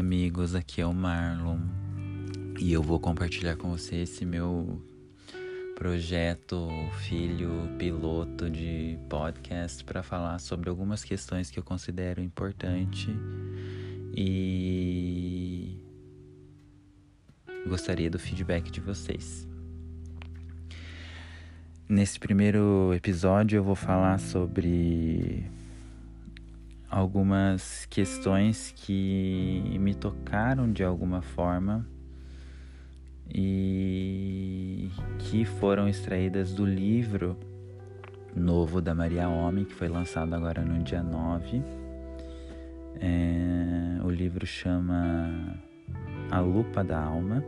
amigos, aqui é o Marlon e eu vou compartilhar com você esse meu projeto filho piloto de podcast para falar sobre algumas questões que eu considero importante e gostaria do feedback de vocês. Nesse primeiro episódio eu vou falar sobre algumas questões que me tocaram de alguma forma e que foram extraídas do livro novo da Maria Homem, que foi lançado agora no dia 9. É, o livro chama A Lupa da Alma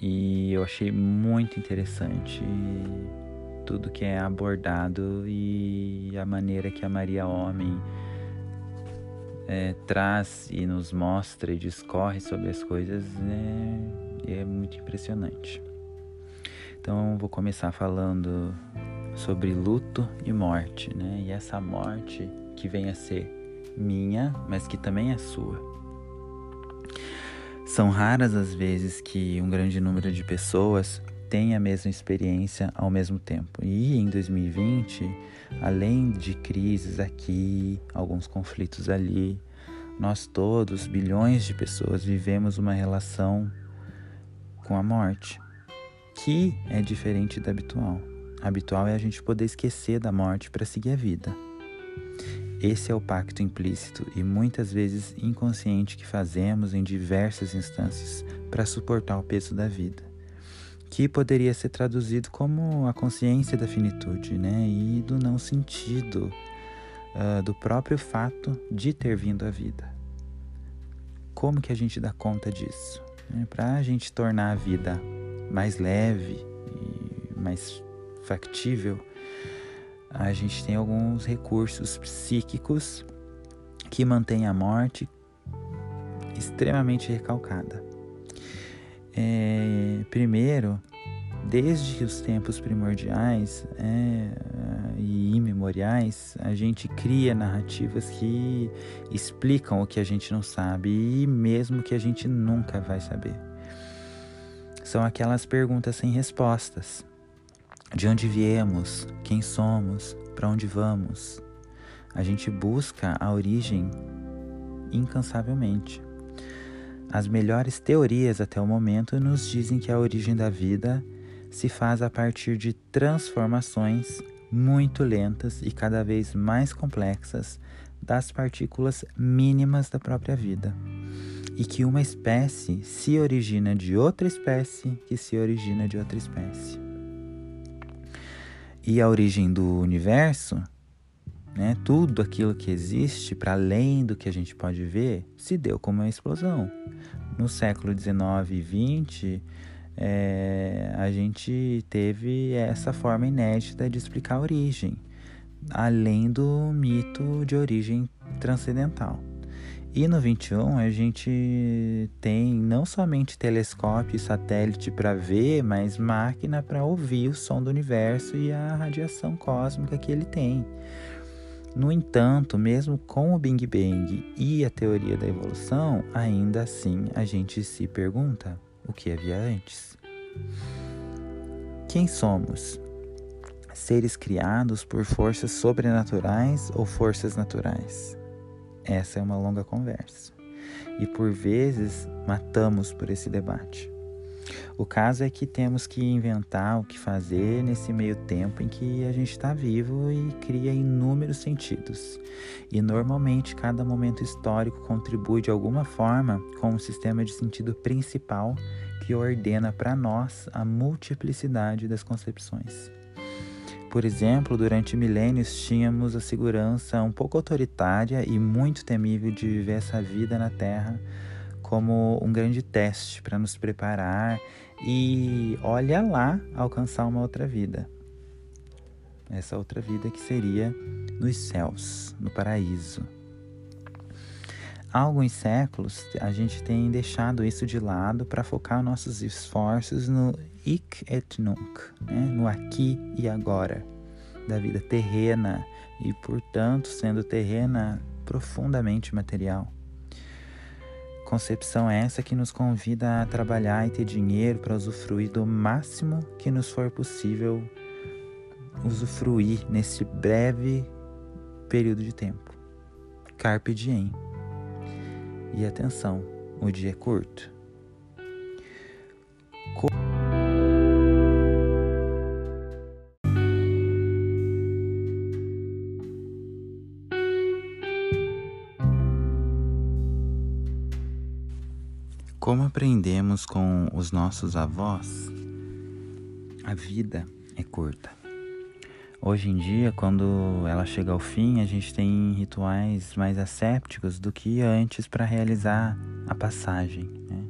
e eu achei muito interessante tudo que é abordado e a maneira que a Maria Homem é, traz e nos mostra e discorre sobre as coisas é, é muito impressionante. Então vou começar falando sobre luto e morte, né? E essa morte que vem a ser minha, mas que também é sua. São raras as vezes que um grande número de pessoas tem a mesma experiência ao mesmo tempo. E em 2020, além de crises aqui, alguns conflitos ali, nós todos, bilhões de pessoas, vivemos uma relação com a morte, que é diferente da habitual. habitual é a gente poder esquecer da morte para seguir a vida. Esse é o pacto implícito e muitas vezes inconsciente que fazemos em diversas instâncias para suportar o peso da vida que poderia ser traduzido como a consciência da finitude, né? E do não sentido uh, do próprio fato de ter vindo à vida. Como que a gente dá conta disso? Né? Para a gente tornar a vida mais leve e mais factível, a gente tem alguns recursos psíquicos que mantêm a morte extremamente recalcada. É, primeiro, desde os tempos primordiais é, e imemoriais, a gente cria narrativas que explicam o que a gente não sabe e mesmo que a gente nunca vai saber. São aquelas perguntas sem respostas. De onde viemos? Quem somos? Para onde vamos? A gente busca a origem incansavelmente. As melhores teorias até o momento nos dizem que a origem da vida se faz a partir de transformações muito lentas e cada vez mais complexas das partículas mínimas da própria vida. E que uma espécie se origina de outra espécie que se origina de outra espécie. E a origem do universo né? Tudo aquilo que existe para além do que a gente pode ver se deu como uma explosão. No século 19 e 20, é, a gente teve essa forma inédita de explicar a origem, além do mito de origem transcendental. E no 21 a gente tem não somente telescópio e satélite para ver, mas máquina para ouvir o som do universo e a radiação cósmica que ele tem. No entanto, mesmo com o Big Bang e a teoria da evolução, ainda assim a gente se pergunta o que havia antes. Quem somos? Seres criados por forças sobrenaturais ou forças naturais? Essa é uma longa conversa. E por vezes matamos por esse debate. O caso é que temos que inventar o que fazer nesse meio tempo em que a gente está vivo e cria inúmeros sentidos. E normalmente cada momento histórico contribui de alguma forma com um sistema de sentido principal que ordena para nós a multiplicidade das concepções. Por exemplo, durante milênios tínhamos a segurança um pouco autoritária e muito temível de viver essa vida na Terra como um grande teste para nos preparar e olha lá alcançar uma outra vida. Essa outra vida que seria nos céus, no paraíso. Há alguns séculos a gente tem deixado isso de lado para focar nossos esforços no ik et nunc, né? no aqui e agora, da vida terrena e, portanto, sendo terrena, profundamente material. Concepção essa que nos convida a trabalhar e ter dinheiro para usufruir do máximo que nos for possível usufruir nesse breve período de tempo. Carpe diem. E atenção, o dia é curto. Com os nossos avós, a vida é curta. Hoje em dia, quando ela chega ao fim, a gente tem rituais mais assépticos do que antes para realizar a passagem. Né?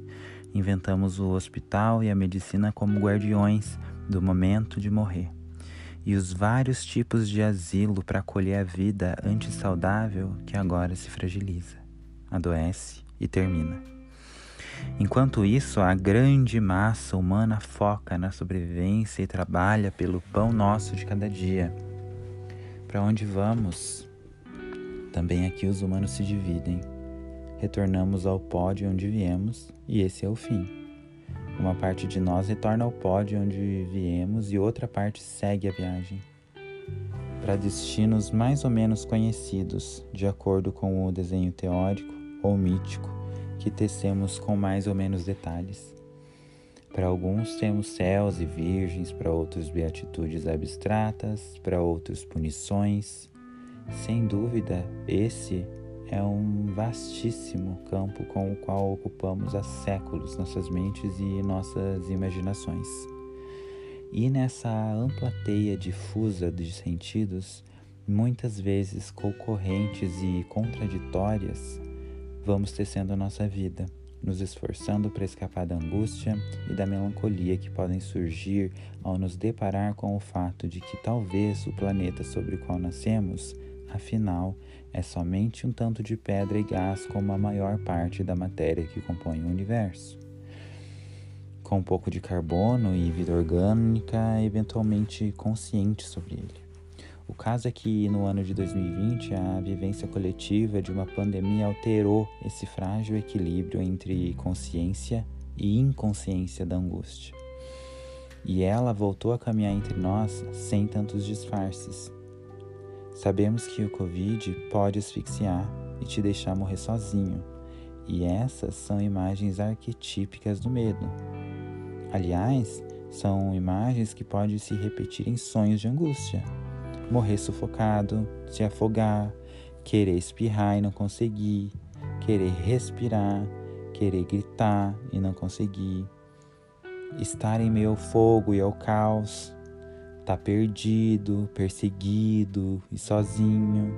Inventamos o hospital e a medicina como guardiões do momento de morrer. E os vários tipos de asilo para acolher a vida antissaudável que agora se fragiliza, adoece e termina. Enquanto isso, a grande massa humana foca na sobrevivência e trabalha pelo pão nosso de cada dia. Para onde vamos? Também aqui os humanos se dividem. Retornamos ao pó de onde viemos e esse é o fim. Uma parte de nós retorna ao pó de onde viemos e outra parte segue a viagem para destinos mais ou menos conhecidos, de acordo com o desenho teórico ou mítico que tecemos com mais ou menos detalhes. Para alguns temos céus e virgens, para outros beatitudes abstratas, para outros punições. Sem dúvida, esse é um vastíssimo campo com o qual ocupamos há séculos nossas mentes e nossas imaginações. E nessa ampla teia difusa de sentidos, muitas vezes concorrentes e contraditórias, vamos tecendo nossa vida, nos esforçando para escapar da angústia e da melancolia que podem surgir ao nos deparar com o fato de que talvez o planeta sobre o qual nascemos, afinal, é somente um tanto de pedra e gás como a maior parte da matéria que compõe o universo. Com um pouco de carbono e vida orgânica eventualmente consciente sobre ele. O caso é que no ano de 2020 a vivência coletiva de uma pandemia alterou esse frágil equilíbrio entre consciência e inconsciência da angústia. E ela voltou a caminhar entre nós sem tantos disfarces. Sabemos que o Covid pode asfixiar e te deixar morrer sozinho, e essas são imagens arquetípicas do medo. Aliás, são imagens que podem se repetir em sonhos de angústia morrer sufocado, se afogar, querer espirrar e não conseguir, querer respirar, querer gritar e não conseguir, estar em meio ao fogo e ao caos, estar tá perdido, perseguido e sozinho.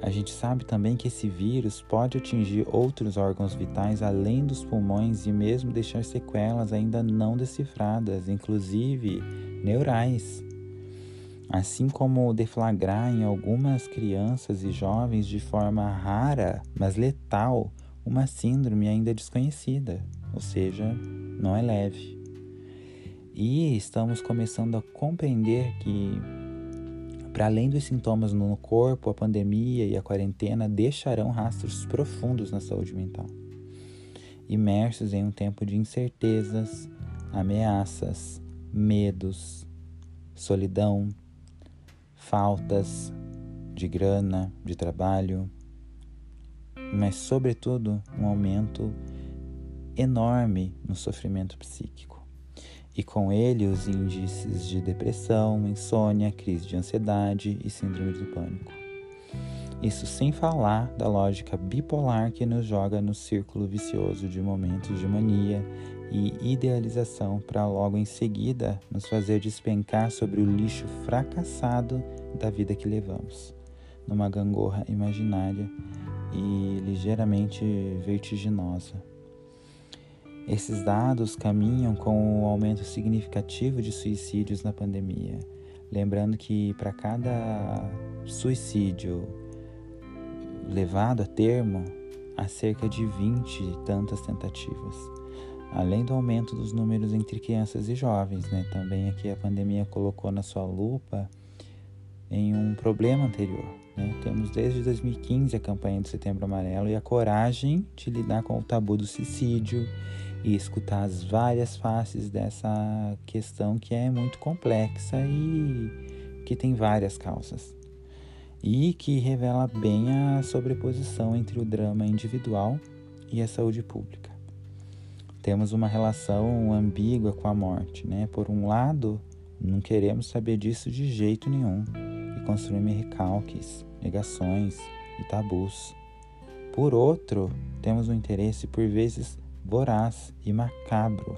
A gente sabe também que esse vírus pode atingir outros órgãos vitais além dos pulmões e mesmo deixar sequelas ainda não decifradas, inclusive neurais assim como deflagrar em algumas crianças e jovens de forma rara, mas letal, uma síndrome ainda desconhecida, ou seja, não é leve. E estamos começando a compreender que, para além dos sintomas no corpo, a pandemia e a quarentena deixarão rastros profundos na saúde mental. Imersos em um tempo de incertezas, ameaças, medos, solidão, faltas de grana, de trabalho, mas, sobretudo, um aumento enorme no sofrimento psíquico. E com ele os índices de depressão, insônia, crise de ansiedade e síndrome do pânico. Isso sem falar da lógica bipolar que nos joga no círculo vicioso de momentos de mania e idealização para logo em seguida nos fazer despencar sobre o lixo fracassado da vida que levamos, numa gangorra imaginária e ligeiramente vertiginosa. Esses dados caminham com o aumento significativo de suicídios na pandemia, lembrando que para cada suicídio levado a termo, há cerca de 20 e tantas tentativas. Além do aumento dos números entre crianças e jovens, né? Também aqui a pandemia colocou na sua lupa em um problema anterior, Né? Temos desde 2015 a campanha do Setembro Amarelo e a coragem de lidar com o tabu do suicídio e escutar as várias faces dessa questão que é muito complexa e que tem várias causas. E que revela bem a sobreposição entre o drama individual e a saúde pública. Temos uma relação ambígua com a morte, né? Por um lado, não queremos saber disso de jeito nenhum e construímos recalques, negações e tabus. Por outro, temos um interesse por vezes voraz e macabro.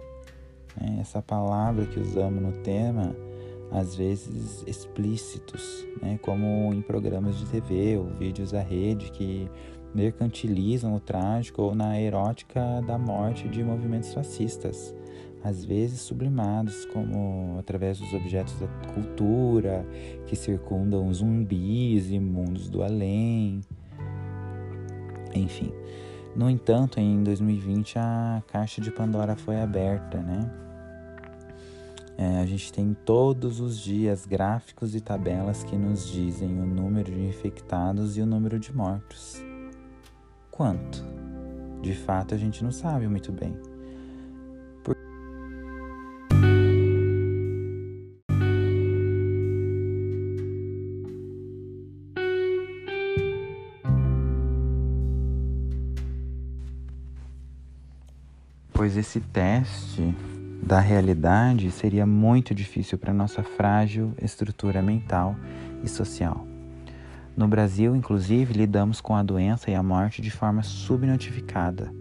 Né? Essa palavra que usamos no tema, às vezes explícitos, né? como em programas de TV ou vídeos à rede que mercantilizam o trágico ou na erótica da morte de movimentos fascistas às vezes sublimados, como através dos objetos da cultura que circundam zumbis e mundos do além. Enfim. No entanto, em 2020 a caixa de Pandora foi aberta, né? É, a gente tem todos os dias gráficos e tabelas que nos dizem o número de infectados e o número de mortos. Quanto? De fato, a gente não sabe muito bem. pois esse teste da realidade seria muito difícil para nossa frágil estrutura mental e social. No Brasil, inclusive, lidamos com a doença e a morte de forma subnotificada,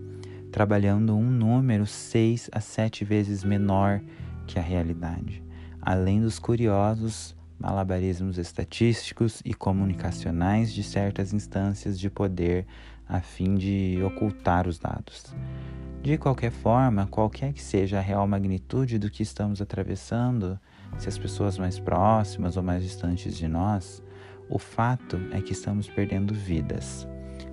trabalhando um número seis a sete vezes menor que a realidade, além dos curiosos malabarismos estatísticos e comunicacionais de certas instâncias de poder a fim de ocultar os dados. De qualquer forma, qualquer que seja a real magnitude do que estamos atravessando, se as pessoas mais próximas ou mais distantes de nós, o fato é que estamos perdendo vidas,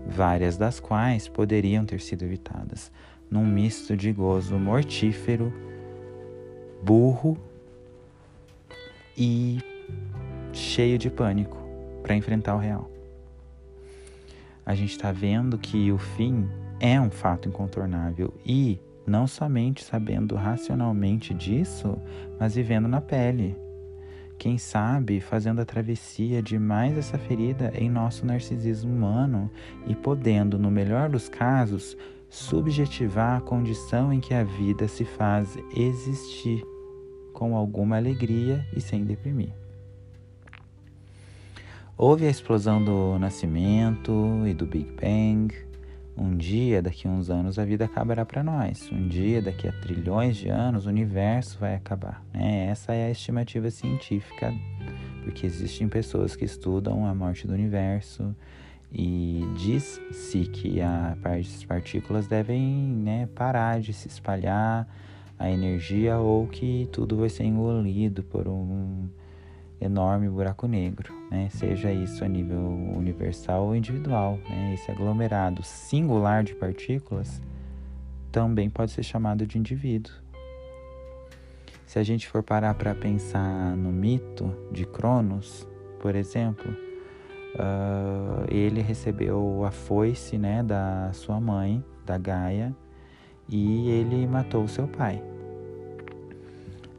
várias das quais poderiam ter sido evitadas, num misto de gozo mortífero, burro e cheio de pânico para enfrentar o real. A gente está vendo que o fim é um fato incontornável e não somente sabendo racionalmente disso, mas vivendo na pele. Quem sabe fazendo a travessia de mais essa ferida em nosso narcisismo humano e podendo, no melhor dos casos, subjetivar a condição em que a vida se faz existir com alguma alegria e sem deprimir. Houve a explosão do nascimento e do Big Bang, um dia, daqui a uns anos, a vida acabará para nós. Um dia, daqui a trilhões de anos, o universo vai acabar. Né? Essa é a estimativa científica, porque existem pessoas que estudam a morte do universo e diz-se que as partículas devem né, parar de se espalhar a energia ou que tudo vai ser engolido por um enorme buraco negro, né? seja isso a nível universal ou individual. Né? Esse aglomerado singular de partículas também pode ser chamado de indivíduo. Se a gente for parar para pensar no mito de Cronos, por exemplo, uh, ele recebeu a foice né, da sua mãe, da Gaia, e ele matou seu pai.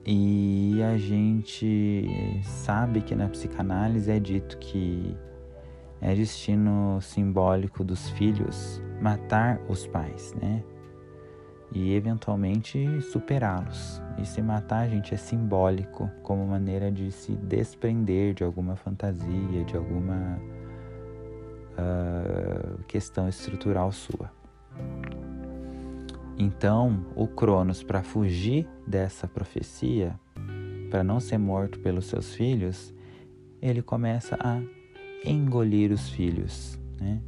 E a gente sabe que na psicanálise é dito que é destino simbólico dos filhos matar os pais, né? E eventualmente superá-los. E se matar, gente, é simbólico, como maneira de se desprender de alguma fantasia, de alguma uh, questão estrutural sua. Então, o Cronos, para fugir dessa profecia, para não ser morto pelos seus filhos, ele começa a engolir os filhos, né?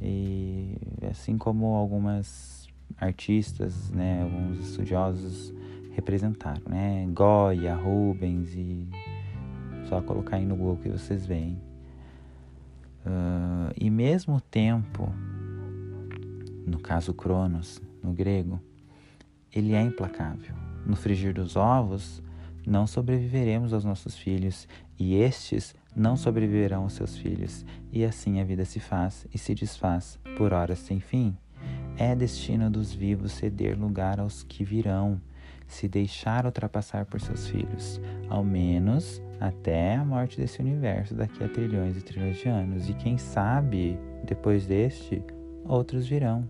E assim como algumas artistas, né, alguns estudiosos representaram, né? Goya, Rubens e só colocar aí no Google que vocês veem. Uh, e mesmo tempo, no caso Cronos, no grego, ele é implacável. No frigir dos ovos, não sobreviveremos aos nossos filhos, e estes não sobreviverão os seus filhos, e assim a vida se faz e se desfaz por horas sem fim. É destino dos vivos ceder lugar aos que virão, se deixar ultrapassar por seus filhos, ao menos até a morte desse universo daqui a trilhões e trilhões de anos. E quem sabe, depois deste, outros virão.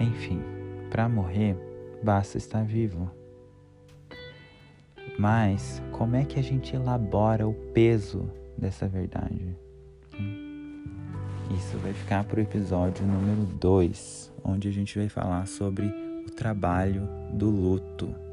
Enfim, para morrer, basta estar vivo. Mas como é que a gente elabora o peso dessa verdade? Isso vai ficar para o episódio número 2, onde a gente vai falar sobre o trabalho do luto.